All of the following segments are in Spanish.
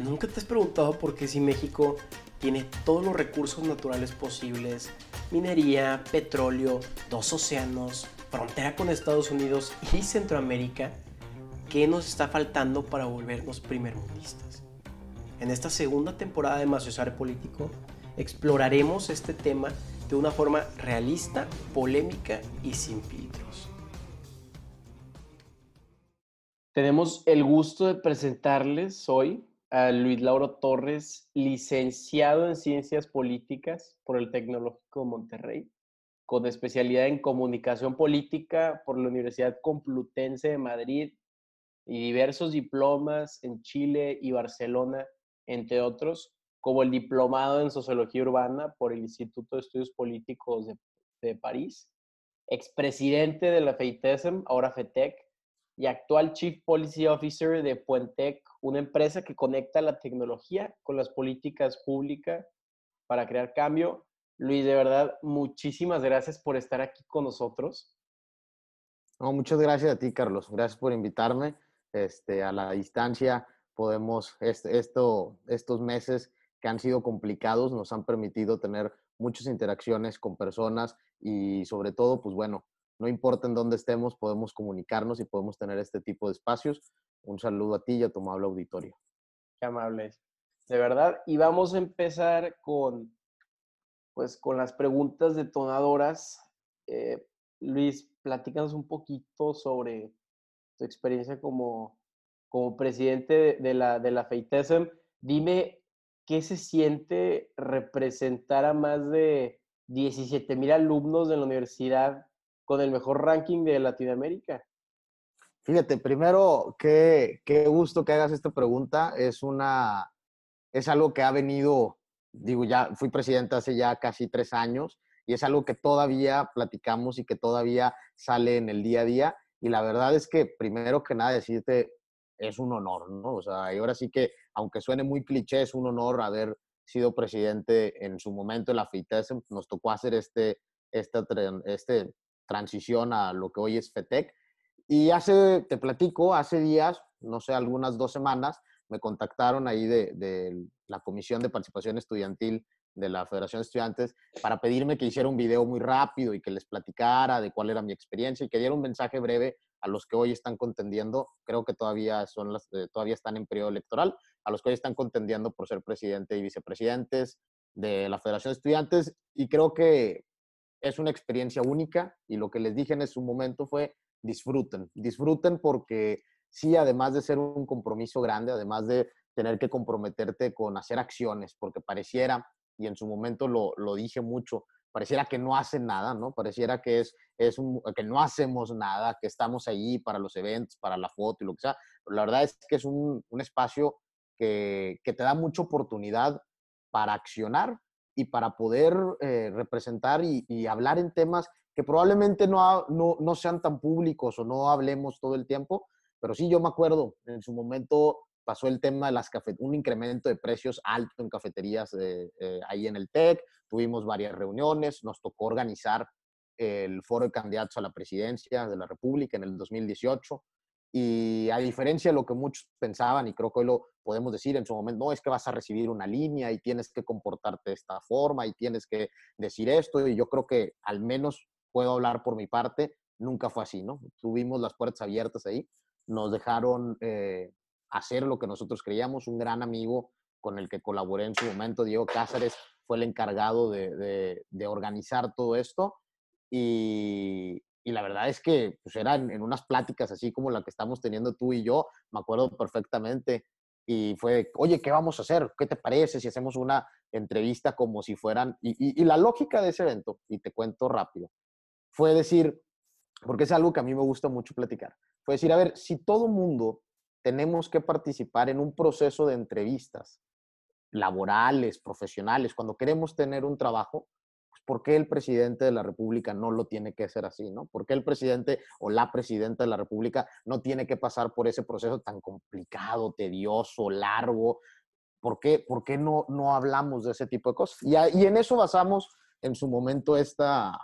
¿Nunca te has preguntado por qué si México tiene todos los recursos naturales posibles, minería, petróleo, dos océanos, frontera con Estados Unidos y Centroamérica, qué nos está faltando para volvernos primermundistas? En esta segunda temporada de Maciosar Político exploraremos este tema de una forma realista, polémica y sin filtros. Tenemos el gusto de presentarles hoy a Luis Lauro Torres, licenciado en Ciencias Políticas por el Tecnológico de Monterrey, con especialidad en Comunicación Política por la Universidad Complutense de Madrid y diversos diplomas en Chile y Barcelona, entre otros, como el diplomado en Sociología Urbana por el Instituto de Estudios Políticos de, París, expresidente de la FEITESM, ahora FETEC, y actual Chief Policy Officer de Puentec, una empresa que conecta la tecnología con las políticas públicas para crear cambio. Luis, de verdad, muchísimas gracias por estar aquí con nosotros. No, muchas gracias a ti, Carlos. Gracias por invitarme. Este, a la distancia podemos, este, esto, estos meses que han sido complicados nos han permitido tener muchas interacciones con personas y sobre todo, pues bueno, no importa en dónde estemos, podemos comunicarnos y podemos tener este tipo de espacios. Un saludo a ti y a tu amable auditorio. Qué amables. De verdad. Y vamos a empezar con, pues, con las preguntas detonadoras. Eh, Luis, platícanos un poquito sobre tu experiencia como, como presidente de, la, de la. Dime qué se siente representar a más de 17 mil alumnos de la universidad con el mejor ranking de Latinoamérica? Fíjate, primero, qué, qué gusto que hagas esta pregunta. Es una, es algo que ha venido, digo, ya fui presidente hace ya casi tres años y es algo que todavía platicamos y que todavía sale en el día a día. Y la verdad es que, primero que nada, decirte, es un honor, ¿no? O sea, y ahora sí que, aunque suene muy cliché, es un honor haber sido presidente en su momento de la FITES. Nos tocó hacer este, este, este transición a lo que hoy es FETEC. Y hace, te platico, hace días, no sé, algunas dos semanas, me contactaron ahí de, la Comisión de Participación Estudiantil de la Federación de Estudiantes para pedirme que hiciera un video muy rápido y que les platicara de cuál era mi experiencia y que diera un mensaje breve a los que hoy están contendiendo, creo que todavía, son las, eh, todavía están en periodo electoral, a los que hoy están contendiendo por ser presidente y vicepresidentes de la Federación de Estudiantes. Y creo que es una experiencia única y lo que les dije en ese momento fue disfruten, disfruten porque sí, además de ser un compromiso grande, además de tener que comprometerte con hacer acciones, porque pareciera, y en su momento lo, lo dije mucho, pareciera que no hacen nada, ¿no? Pareciera que, es, es un, que no hacemos nada, que estamos ahí para los eventos, para la foto y lo que sea. La verdad es que es un, un espacio que, que, te da mucha oportunidad para accionar y para poder eh, representar y, hablar en temas que probablemente no, no, sean tan públicos o no hablemos todo el tiempo, pero sí yo me acuerdo, en su momento pasó el tema de las un incremento de precios alto en cafeterías eh, ahí en el TEC, tuvimos varias reuniones, nos tocó organizar el foro de candidatos a la presidencia de la República en el 2018, y a diferencia de lo que muchos pensaban, y creo que hoy lo podemos decir en su momento, no es que vas a recibir una línea y tienes que comportarte de esta forma y tienes que decir esto, y yo creo que al menos puedo hablar por mi parte, nunca fue así, ¿no? Tuvimos las puertas abiertas ahí, nos dejaron eh, hacer lo que nosotros creíamos, un gran amigo con el que colaboré en su momento, Diego Cáceres, fue el encargado de, de organizar todo esto. Y, y la verdad es que pues eran en unas pláticas así como la que estamos teniendo tú y yo, me acuerdo perfectamente, y fue, oye, ¿qué vamos a hacer? ¿Qué te parece si hacemos una entrevista como si fueran, y, y, la lógica de ese evento, y te cuento rápido, fue decir, porque es algo que a mí me gusta mucho platicar, fue decir, a ver, si todo mundo tenemos que participar en un proceso de entrevistas laborales, profesionales, cuando queremos tener un trabajo, ¿por qué el presidente de la República no lo tiene que hacer así? ¿no? ¿Por qué el presidente o la presidenta de la República no tiene que pasar por ese proceso tan complicado, tedioso, largo? ¿Por qué, por qué no, no hablamos de ese tipo de cosas? Y, y en eso basamos en su momento esta,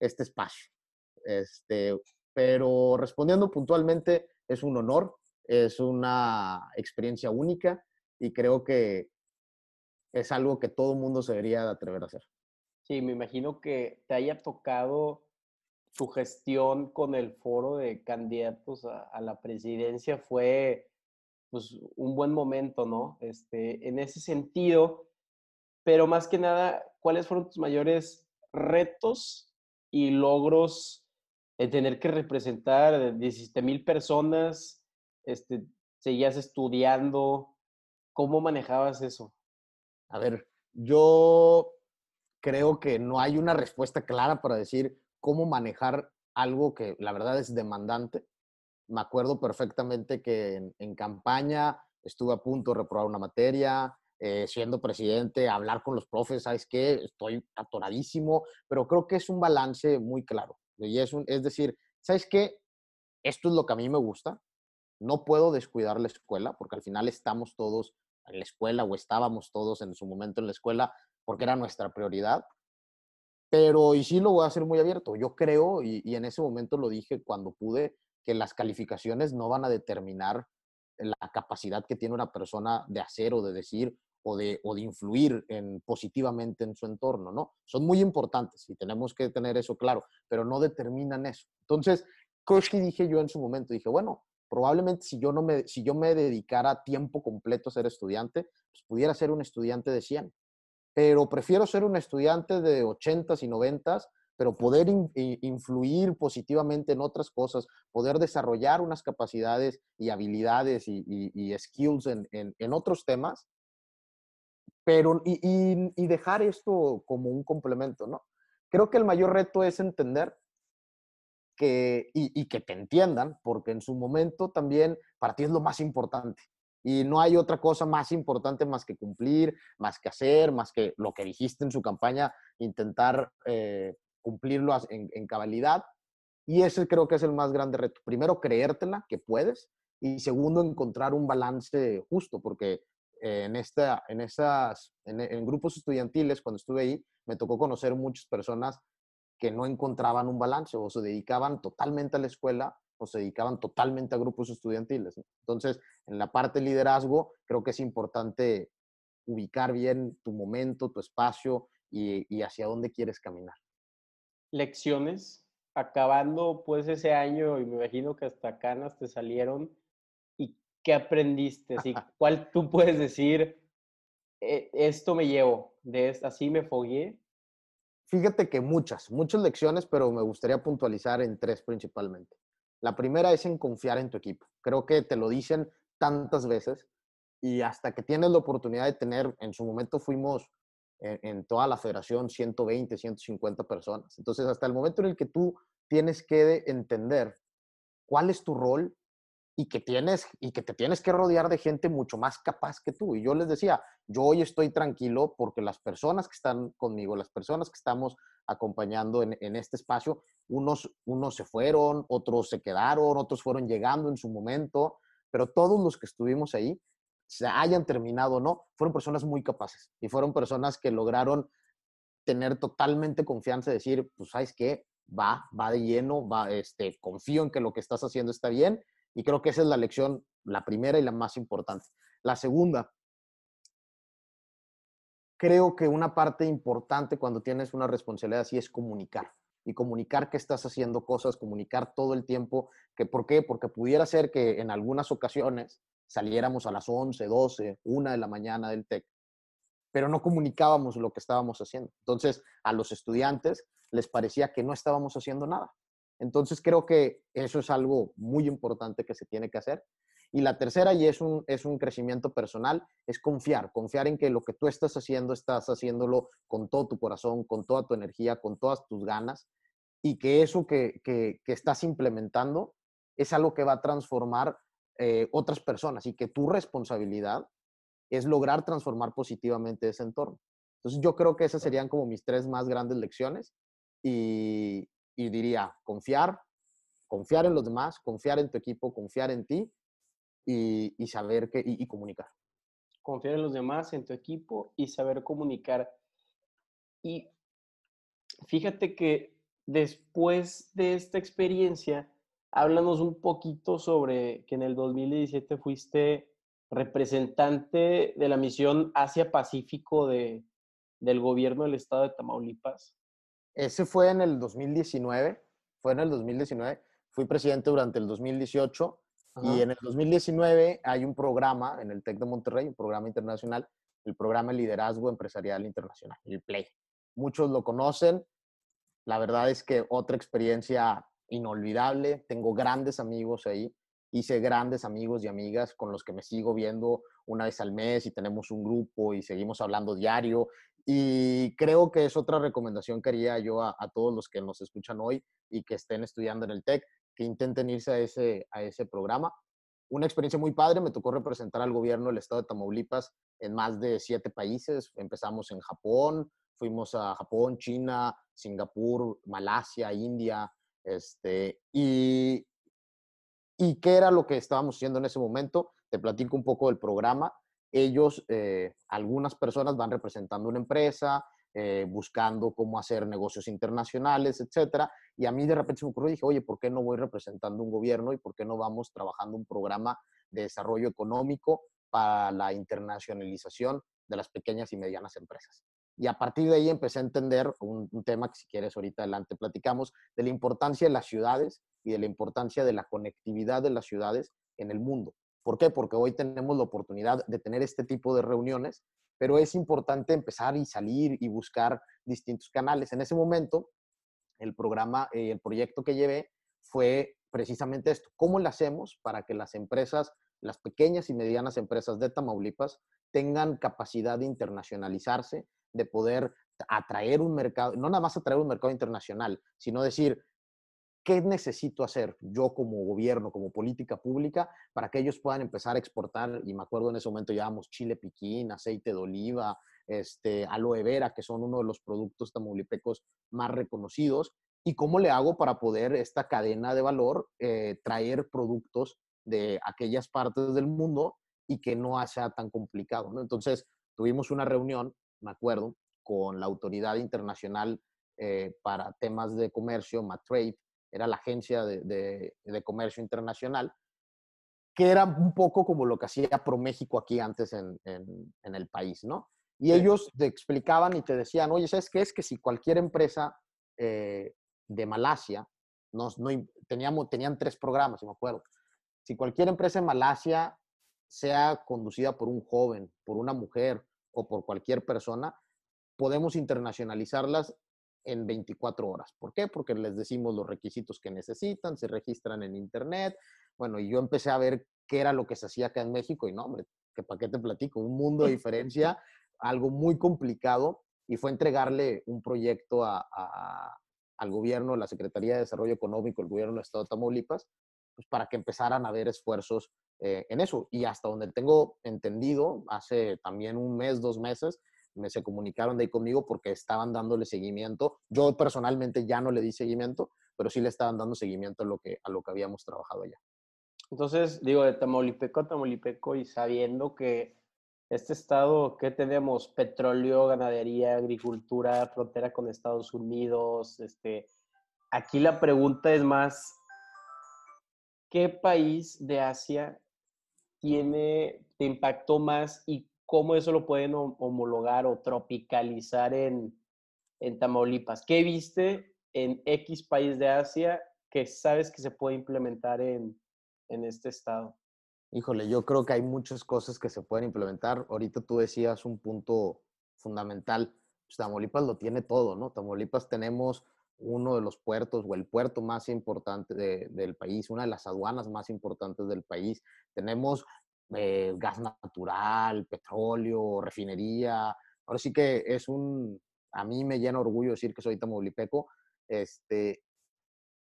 este espacio. Este, pero respondiendo puntualmente, es un honor, es una experiencia única y creo que es algo que todo mundo se debería atrever a hacer. Sí, me imagino que te haya tocado tu gestión con el foro de candidatos a, la presidencia fue pues, un buen momento, ¿no? Este, en ese sentido, pero más que nada, ¿cuáles fueron tus mayores retos y logros de tener que representar 17 mil personas? Este, ¿Seguías estudiando? ¿Cómo manejabas eso? A ver, yo creo que no hay una respuesta clara para decir cómo manejar algo que la verdad es demandante. Me acuerdo perfectamente que en, campaña estuve a punto de reprobar una materia, eh, siendo presidente, hablar con los profes, ¿sabes qué? Estoy atoradísimo, pero creo que es un balance muy claro. Y es, es decir, ¿sabes qué? Esto es lo que a mí me gusta. No puedo descuidar la escuela, porque al final estamos todos en la escuela o estábamos todos en su momento en la escuela porque era nuestra prioridad. Pero, y sí lo voy a hacer muy abierto, yo creo, y, en ese momento lo dije cuando pude, que las calificaciones no van a determinar la capacidad que tiene una persona de hacer o de decir o de, o de influir en, positivamente en su entorno, ¿no? Son muy importantes y tenemos que tener eso claro, pero no determinan eso. Entonces, que dije yo en su momento, dije, bueno, probablemente si yo, no me, si yo me dedicara tiempo completo a ser estudiante, pues pudiera ser un estudiante de 100 pero prefiero ser un estudiante de 80s y 90s, pero poder influir positivamente en otras cosas, poder desarrollar unas capacidades y habilidades y, skills en, otros temas, pero y, dejar esto como un complemento, ¿no? Creo que el mayor reto es entender que, y que te entiendan, porque en su momento también para ti es lo más importante. Y no hay otra cosa más importante más que cumplir, más que hacer, más que lo que dijiste en su campaña, intentar eh, cumplirlo en, cabalidad. Y ese creo que es el más grande reto. Primero, creértela que puedes. Y segundo, encontrar un balance justo, porque en, esta, en, esas, en grupos estudiantiles, cuando estuve ahí, me tocó conocer muchas personas que no encontraban un balance o se dedicaban totalmente a la escuela o se dedicaban totalmente a grupos estudiantiles. Entonces, en la parte de liderazgo, creo que es importante ubicar bien tu momento, tu espacio y, hacia dónde quieres caminar. Lecciones, acabando pues ese año, y me imagino que hasta canas te salieron, ¿y qué aprendiste? Así, ¿Cuál tú puedes decir, e, esto me llevo, de esta, así me fogué? Fíjate que muchas, muchas lecciones, pero me gustaría puntualizar en tres principalmente. La primera es en confiar en tu equipo. Creo que te lo dicen tantas veces y hasta que tienes la oportunidad de tener, en su momento fuimos en, toda la federación 120, 150 personas. Entonces, hasta el momento en el que tú tienes que entender cuál es tu rol y que tienes y que te tienes que rodear de gente mucho más capaz que tú. Y yo les decía, yo hoy estoy tranquilo porque las personas que están conmigo, las personas que estamos acompañando en, en este espacio, unos, unos se fueron, otros se quedaron, otros fueron llegando en su momento, pero todos los que estuvimos ahí, se hayan terminado o no, fueron personas muy capaces y fueron personas que lograron tener totalmente confianza, decir, pues, ¿sabes qué? Va, va de lleno, va, este, confío en que lo que estás haciendo está bien y creo que esa es la lección, la primera y la más importante. La segunda, creo que una parte importante cuando tienes una responsabilidad así es comunicar y comunicar que estás haciendo cosas, comunicar todo el tiempo. Que, ¿Por qué? Porque pudiera ser que en algunas ocasiones saliéramos a las 11, 12, 1 de la mañana del TEC, pero no comunicábamos lo que estábamos haciendo. Entonces, a los estudiantes les parecía que no estábamos haciendo nada. Entonces, creo que eso es algo muy importante que se tiene que hacer. Y la tercera, y es un, es un crecimiento personal, es confiar, confiar en que lo que tú estás haciendo, estás haciéndolo con todo tu corazón, con toda tu energía, con todas tus ganas, y que eso que, que, estás implementando es algo que va a transformar eh, otras personas y que tu responsabilidad es lograr transformar positivamente ese entorno. Entonces yo creo que esas serían como mis tres más grandes lecciones y, y diría confiar, confiar en los demás, confiar en tu equipo, confiar en ti y, saber que, y, comunicar. Confiar en los demás, en tu equipo y saber comunicar. Y fíjate que después de esta experiencia, háblanos un poquito sobre que en el 2017 fuiste representante de la misión Asia-Pacífico de, del gobierno del estado de Tamaulipas. Ese fue en el 2019, fue en el 2019. Fui presidente durante el 2018 y en el 2019 hay un programa en el TEC de Monterrey, un programa internacional, el programa de Liderazgo Empresarial Internacional, el PLAY. Muchos lo conocen. La verdad es que otra experiencia inolvidable. Tengo grandes amigos ahí. Hice grandes amigos y amigas con los que me sigo viendo una vez al mes y tenemos un grupo y seguimos hablando diario. Y creo que es otra recomendación que haría yo a, todos los que nos escuchan hoy y que estén estudiando en el TEC, que intenten irse a ese, a ese programa. Una experiencia muy padre, me tocó representar al gobierno del estado de Tamaulipas en más de siete países. Empezamos en Japón, fuimos a Japón, China, Singapur, Malasia, India, este, y, ¿Y qué era lo que estábamos haciendo en ese momento? Te platico un poco del programa. Ellos, eh, algunas personas van representando una empresa, eh, buscando cómo hacer negocios internacionales, etcétera. Y a mí de repente se me ocurrió y dije, oye, ¿por qué no voy representando un gobierno y por qué no vamos trabajando un programa de desarrollo económico para la internacionalización de las pequeñas y medianas empresas? Y a partir de ahí empecé a entender un, un, tema que si quieres ahorita adelante platicamos, de la importancia de las ciudades y de la importancia de la conectividad de las ciudades en el mundo. ¿Por qué? Porque hoy tenemos la oportunidad de tener este tipo de reuniones, pero es importante empezar y salir y buscar distintos canales. En ese momento, el programa, eh, el proyecto que llevé fue precisamente esto. ¿Cómo lo hacemos para que las empresas, las pequeñas y medianas empresas de Tamaulipas tengan capacidad de internacionalizarse, de poder atraer un mercado, no nada más atraer un mercado internacional, sino decir, ¿qué necesito hacer yo como gobierno, como política pública, para que ellos puedan empezar a exportar? Y me acuerdo en ese momento llevábamos chile piquín, aceite de oliva, este, aloe vera, que son uno de los productos tamaulipecos más reconocidos. ¿Y cómo le hago para poder esta cadena de valor eh, traer productos de aquellas partes del mundo y que no sea tan complicado? ¿no? Entonces, tuvimos una reunión, me acuerdo, con la Autoridad Internacional eh, para Temas de Comercio, Matrade, era la agencia de, comercio internacional, que era un poco como lo que hacía ProMéxico aquí antes en, el país, ¿no? Y ellos te explicaban y te decían, oye, ¿sabes qué? Es que si cualquier empresa eh, de Malasia, nos, no, teníamos, tenían tres programas, si me acuerdo, si cualquier empresa en Malasia sea conducida por un joven, por una mujer o por cualquier persona, podemos internacionalizarlas en 24 horas. ¿Por qué? Porque les decimos los requisitos que necesitan, se registran en Internet. Bueno, y yo empecé a ver qué era lo que se hacía acá en México y no, hombre, que para qué te platico, un mundo de diferencia, algo muy complicado y fue entregarle un proyecto al gobierno, la Secretaría de Desarrollo Económico, el gobierno del Estado de Tamaulipas, pues para que empezaran a ver esfuerzos eh, en eso. Y hasta donde tengo entendido, hace también un mes, dos meses, me se comunicaron de ahí conmigo porque estaban dándole seguimiento. Yo personalmente ya no le di seguimiento, pero sí le estaban dando seguimiento a lo que, a lo que habíamos trabajado allá. Entonces, digo, de Tamaulipeco a Tamaulipeco y sabiendo que este estado, ¿qué tenemos? Petróleo, ganadería, agricultura, frontera con Estados Unidos. Este, aquí la pregunta es más, ¿qué país de Asia tiene, te impactó más y cómo eso lo pueden homologar o tropicalizar en, Tamaulipas. ¿Qué viste en X país de Asia que sabes que se puede implementar en, este estado? Híjole, yo creo que hay muchas cosas que se pueden implementar. Ahorita tú decías un punto fundamental. Pues, Tamaulipas lo tiene todo, ¿no? Tamaulipas tenemos uno de los puertos o el puerto más importante del país, una de las aduanas más importantes del país. Tenemos eh, gas natural, petróleo, refinería. Ahora sí que es un, a mí me llena orgullo decir que soy tamaulipeco, este,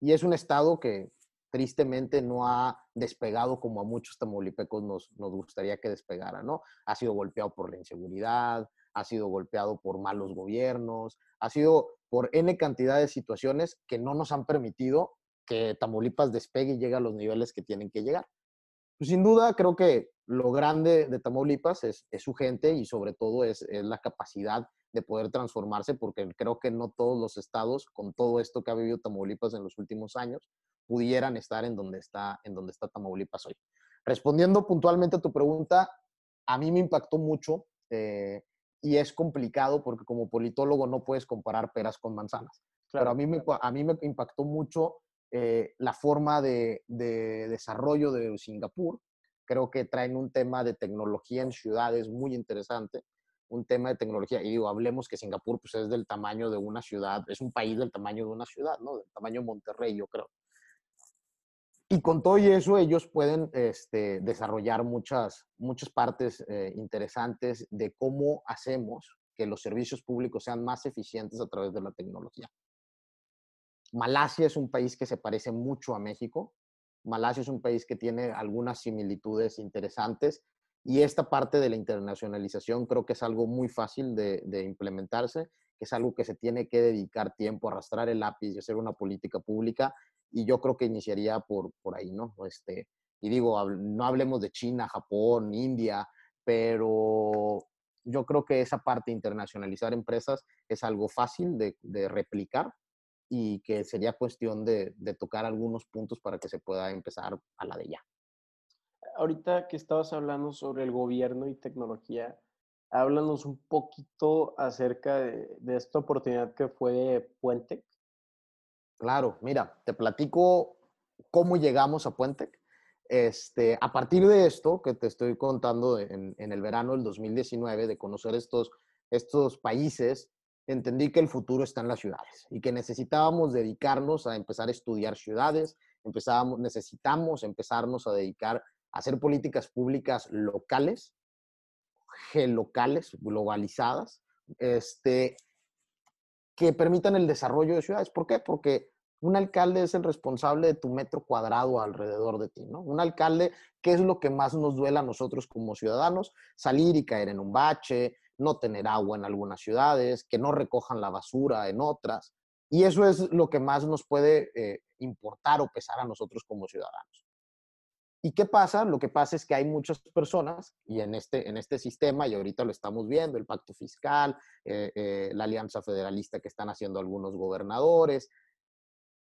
y es un estado que tristemente no ha despegado como a muchos tamaulipecos nos, nos gustaría que despegara, ¿no? Ha sido golpeado por la inseguridad, ha sido golpeado por malos gobiernos, ha sido por N cantidad de situaciones que no nos han permitido que Tamaulipas despegue y llegue a los niveles que tienen que llegar. Pues, sin duda, creo que lo grande de Tamaulipas es, su gente y sobre todo es, la capacidad de poder transformarse, porque creo que no todos los estados, con todo esto que ha vivido Tamaulipas en los últimos años, pudieran estar en donde está, en donde está Tamaulipas hoy. respondiendo puntualmente a tu pregunta, a mí me impactó mucho eh, y es complicado porque como politólogo no puedes comparar peras con manzanas. Pero a mí me, a mí me impactó mucho eh, la forma de, de, desarrollo de Singapur. Creo que traen un tema de tecnología en ciudades muy interesante, un tema de tecnología. Y digo, hablemos que Singapur pues, es del tamaño de una ciudad, es un país del tamaño de una ciudad, ¿no? Del tamaño de Monterrey, yo creo. Y con todo eso, ellos pueden este, desarrollar muchas, muchas partes eh, interesantes de cómo hacemos que los servicios públicos sean más eficientes a través de la tecnología. Malasia es un país que se parece mucho a México. Malasia es un país que tiene algunas similitudes interesantes y esta parte de la internacionalización creo que es algo muy fácil de, implementarse, es algo que se tiene que dedicar tiempo, a arrastrar el lápiz y hacer una política pública y yo creo que iniciaría por, por ahí, ¿no? Este, y digo, no hablemos de China, Japón, India, pero yo creo que esa parte de internacionalizar empresas es algo fácil de replicar y que sería cuestión de, de, tocar algunos puntos para que se pueda empezar a la de ya. Ahorita que estabas hablando sobre el gobierno y tecnología, háblanos un poquito acerca de, de esta oportunidad que fue Puente, Claro, mira, te platico cómo llegamos a Puente. Este, a partir de esto que te estoy contando en, el verano del 2019, de conocer estos, estos países, entendí que el futuro está en las ciudades y que necesitábamos dedicarnos a empezar a estudiar ciudades, empezábamos, necesitamos empezarnos a dedicar a hacer políticas públicas locales, gelocales, globalizadas, este, que permitan el desarrollo de ciudades. ¿Por qué? Porque un alcalde es el responsable de tu metro cuadrado alrededor de ti, ¿no? Un alcalde, ¿qué es lo que más nos duele a nosotros como ciudadanos? Salir y caer en un bache, no tener agua en algunas ciudades, que no recojan la basura en otras. Y eso es lo que más nos puede eh, importar o pesar a nosotros como ciudadanos. ¿Y qué pasa? Lo que pasa es que hay muchas personas, y en este, en este sistema, y ahorita lo estamos viendo, el pacto fiscal, eh, eh, la alianza federalista que están haciendo algunos gobernadores,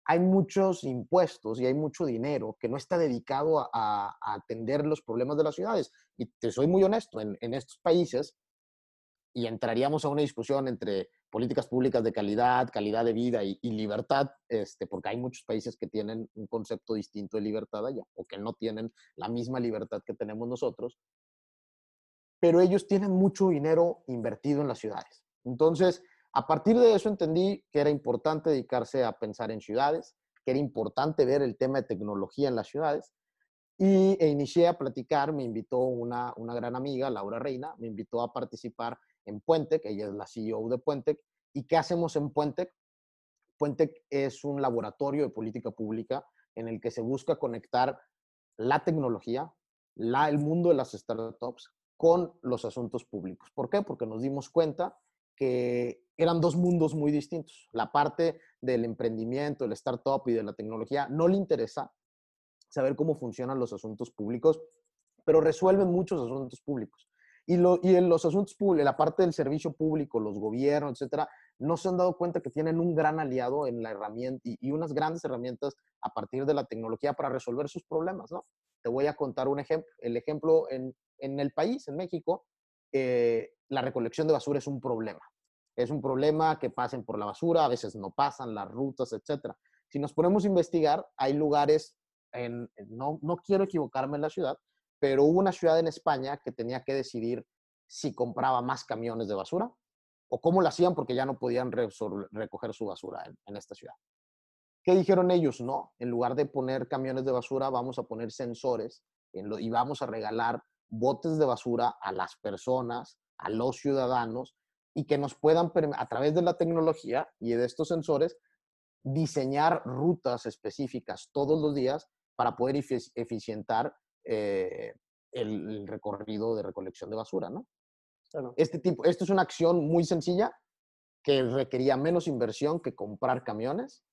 hay muchos impuestos y hay mucho dinero que no está dedicado a, atender los problemas de las ciudades. Y te soy muy honesto, en, estos países, y entraríamos a una discusión entre políticas públicas de calidad, calidad de vida y, libertad, este, porque hay muchos países que tienen un concepto distinto de libertad allá, o que no tienen la misma libertad que tenemos nosotros, pero ellos tienen mucho dinero invertido en las ciudades. Entonces, a partir de eso entendí que era importante dedicarse a pensar en ciudades, que era importante ver el tema de tecnología en las ciudades. Y e inicié a platicar, me invitó una, una gran amiga, Laura Reina, me invitó a participar en Puente, que ella es la CEO de Puente. ¿Y qué hacemos en Puente? Puente es un laboratorio de política pública en el que se busca conectar la tecnología, la, el mundo de las startups con los asuntos públicos. ¿Por qué? Porque nos dimos cuenta que eran dos mundos muy distintos. La parte del emprendimiento, el startup y de la tecnología no le interesa saber cómo funcionan los asuntos públicos, pero resuelven muchos asuntos públicos. Y, lo, y en los asuntos públicos, la parte del servicio público, los gobiernos, etcétera, no se han dado cuenta que tienen un gran aliado en la herramienta y, unas grandes herramientas a partir de la tecnología para resolver sus problemas, ¿no? Te voy a contar un ejemplo. El ejemplo en, en el país, en México, eh, la recolección de basura es un problema. Es un problema que pasen por la basura, a veces no pasan las rutas, etc. Si nos ponemos a investigar, hay lugares, en, no, no quiero equivocarme en la ciudad, pero hubo una ciudad en España que tenía que decidir si compraba más camiones de basura o cómo lo hacían porque ya no podían recoger su basura en, esta ciudad. ¿Qué dijeron ellos? No, en lugar de poner camiones de basura, vamos a poner sensores y vamos a regalar botes de basura a las personas, a los ciudadanos, y que nos puedan, a través de la tecnología y de estos sensores, diseñar rutas específicas todos los días para poder eficientar eh, el, recorrido de recolección de basura, ¿no? Este tipo, esto es una acción muy sencilla que requería menos inversión que comprar camiones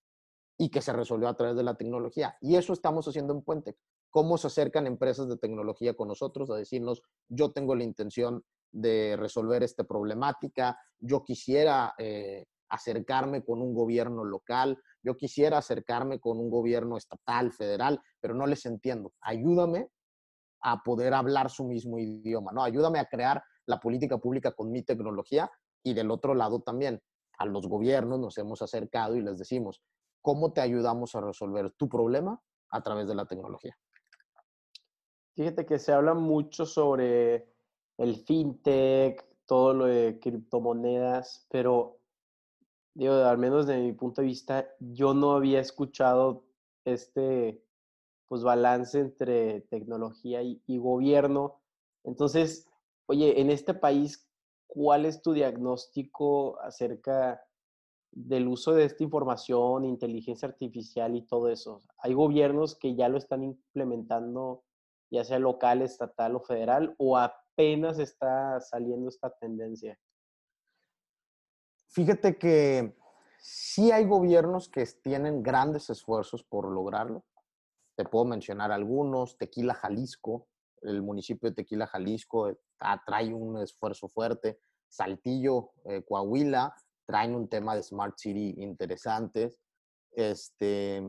y que se resolvió a través de la tecnología. Y eso estamos haciendo en Puente. ¿Cómo se acercan empresas de tecnología con nosotros a decirnos, yo tengo la intención de resolver esta problemática, yo quisiera eh, acercarme con un gobierno local, yo quisiera acercarme con un gobierno estatal, federal, pero no les entiendo. Ayúdame a poder hablar su mismo idioma, ¿no? Ayúdame a crear la política pública con mi tecnología y del otro lado también a los gobiernos nos hemos acercado y les decimos, ¿cómo te ayudamos a resolver tu problema a través de la tecnología? Fíjate que se habla mucho sobre el fintech, todo lo de criptomonedas, pero digo, al menos desde mi punto de vista, yo no había escuchado este pues balance entre tecnología y, gobierno. Entonces, oye, en este país, ¿cuál es tu diagnóstico acerca del uso de esta información, inteligencia artificial y todo eso? ¿Hay gobiernos que ya lo están implementando, ya sea local, estatal o federal, o apenas está saliendo esta tendencia? Fíjate que sí hay gobiernos que tienen grandes esfuerzos por lograrlo. Te puedo mencionar algunos, Tequila, Jalisco, el municipio de Tequila, Jalisco, eh, trae un esfuerzo fuerte. Saltillo, eh, Coahuila, traen un tema de Smart City interesantes. Este,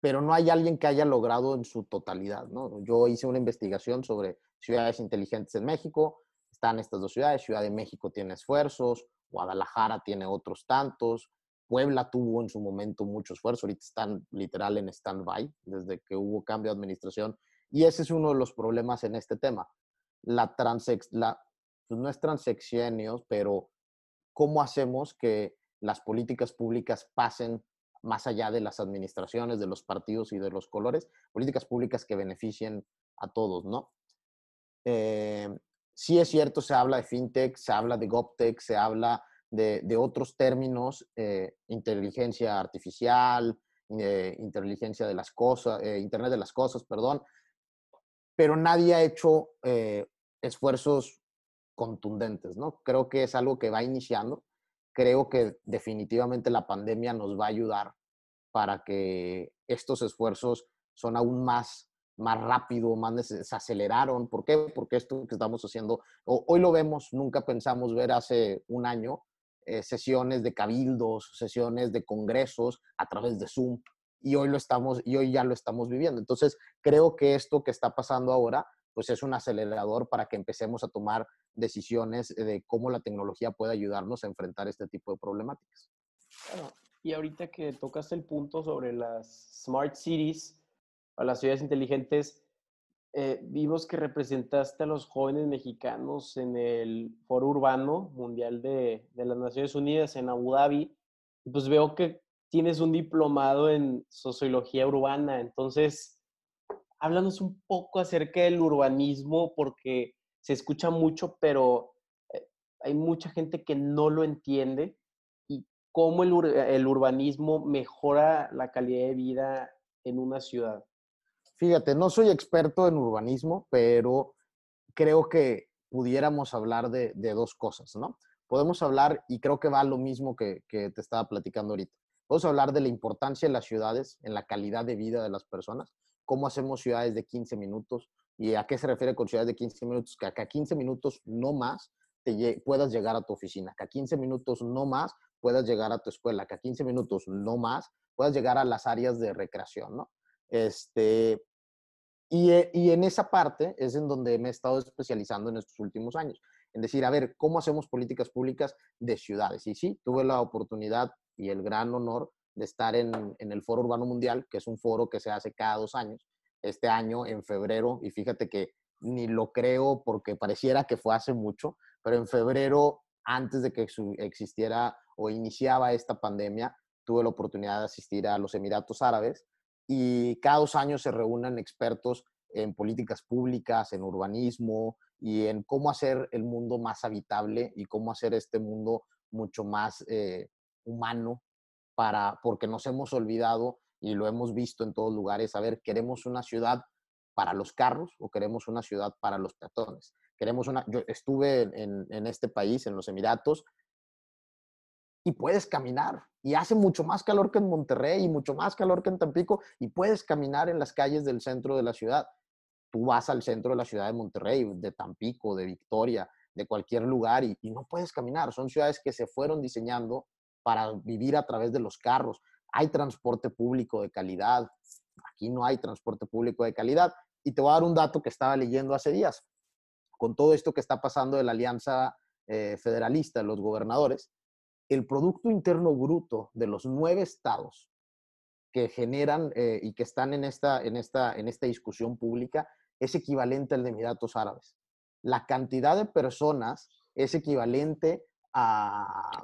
pero no hay alguien que haya logrado en su totalidad, ¿no? Yo hice una investigación sobre ciudades inteligentes en México, están estas dos ciudades, Ciudad de México tiene esfuerzos, Guadalajara tiene otros tantos, Puebla tuvo en su momento mucho esfuerzo, ahorita están literal en stand-by desde que hubo cambio de administración y ese es uno de los problemas en este tema. La transex, pues no es transexenios, pero ¿cómo hacemos que las políticas públicas pasen más allá de las administraciones, de los partidos y de los colores? Políticas públicas que beneficien a todos, ¿no? Eh, sí es cierto, se habla de fintech, se habla de GovTech, se habla de, de otros términos, eh, inteligencia artificial, eh, inteligencia de las cosas, Internet de las cosas, perdón, pero nadie ha hecho esfuerzos contundentes, ¿no? Creo que es algo que va iniciando. Creo que definitivamente la pandemia nos va a ayudar para que estos esfuerzos son aún más, más rápido, más se aceleraron. ¿Por qué? Porque esto que estamos haciendo, hoy lo vemos, nunca pensamos ver hace un año eh, sesiones de cabildos, sesiones de congresos a través de Zoom y hoy lo estamos y hoy ya lo estamos viviendo. Entonces, creo que esto que está pasando ahora pues es un acelerador para que empecemos a tomar decisiones de cómo la tecnología puede ayudarnos a enfrentar este tipo de problemáticas. y ahorita que tocaste el punto sobre las smart cities o las ciudades inteligentes, eh, vimos que representaste a los jóvenes mexicanos en el Foro Urbano Mundial de, de las Naciones Unidas en Abu Dhabi. Pues veo que tienes un diplomado en sociología urbana, entonces háblanos un poco acerca del urbanismo, porque se escucha mucho, pero eh, hay mucha gente que no lo entiende y cómo el, el urbanismo mejora la calidad de vida en una ciudad. Fíjate, no soy experto en urbanismo, pero creo que pudiéramos hablar de, de, dos cosas, ¿no? Podemos hablar, y creo que va lo mismo que, que, te estaba platicando ahorita, podemos hablar de la importancia de las ciudades en la calidad de vida de las personas, cómo hacemos ciudades de 15 minutos y a qué se refiere con ciudades de 15 minutos, que a 15 minutos no más te puedas llegar a tu oficina, que a 15 minutos no más puedas llegar a tu escuela, que a 15 minutos no más puedas llegar a las áreas de recreación, ¿no? Este, y, eh, y, en esa parte es en donde me he estado especializando en estos últimos años, en decir, a ver, ¿cómo hacemos políticas públicas de ciudades? Y sí, tuve la oportunidad y el gran honor de estar en, en, el Foro Urbano Mundial, que es un foro que se hace cada dos años. Este año, en febrero, y fíjate que ni lo creo porque pareciera que fue hace mucho, pero en febrero, antes de que existiera o iniciaba esta pandemia, tuve la oportunidad de asistir a los Emiratos Árabes y cada dos años se reúnen expertos en políticas públicas, en urbanismo y en cómo hacer el mundo más habitable y cómo hacer este mundo mucho más eh, humano para, porque nos hemos olvidado y lo hemos visto en todos lugares, a ver, queremos una ciudad para los carros o queremos una ciudad para los peatones. Queremos una, yo estuve en, en este país, en los Emiratos, y puedes caminar. Y hace mucho más calor que en Monterrey y mucho más calor que en Tampico y puedes caminar en las calles del centro de la ciudad. Tú vas al centro de la ciudad de Monterrey, de Tampico, de Victoria, de cualquier lugar y, y no puedes caminar. Son ciudades que se fueron diseñando para vivir a través de los carros. Hay transporte público de calidad. Aquí no hay transporte público de calidad. Y te voy a dar un dato que estaba leyendo hace días. Con todo esto que está pasando de la alianza eh, federalista, los gobernadores, el Producto Interno Bruto de los nueve estados que generan eh, y que están en esta, en, esta, en esta discusión pública es equivalente al de Emiratos Árabes. La cantidad de personas es equivalente a,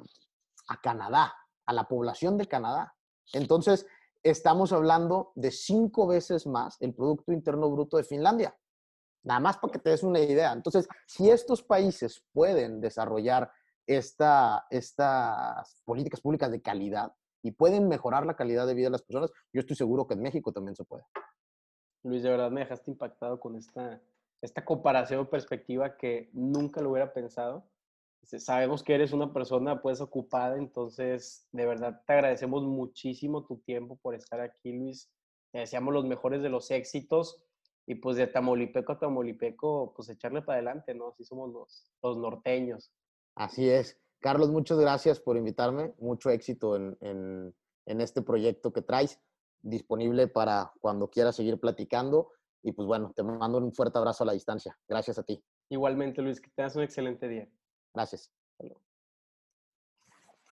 a Canadá, a la población de Canadá. Entonces, estamos hablando de cinco veces más el Producto Interno Bruto de Finlandia. Nada más para que te des una idea. Entonces, si estos países pueden desarrollar esta, estas políticas públicas de calidad y pueden mejorar la calidad de vida de las personas, yo estoy seguro que en México también se puede. Luis, de verdad me dejaste impactado con esta, esta comparación o perspectiva que nunca lo hubiera pensado. Sabemos que eres una persona pues ocupada, entonces de verdad te agradecemos muchísimo tu tiempo por estar aquí, Luis. Te deseamos los mejores de los éxitos y pues de Tamaulipeco a Tamaulipeco, pues echarle para adelante, ¿no? Así somos los, los norteños. Así es. Carlos, muchas gracias por invitarme. Mucho éxito en, en, este proyecto que traes, disponible para cuando quieras seguir platicando. Y pues bueno, te mando un fuerte abrazo a la distancia. Gracias a ti. Igualmente, Luis, que tengas un excelente día. Gracias.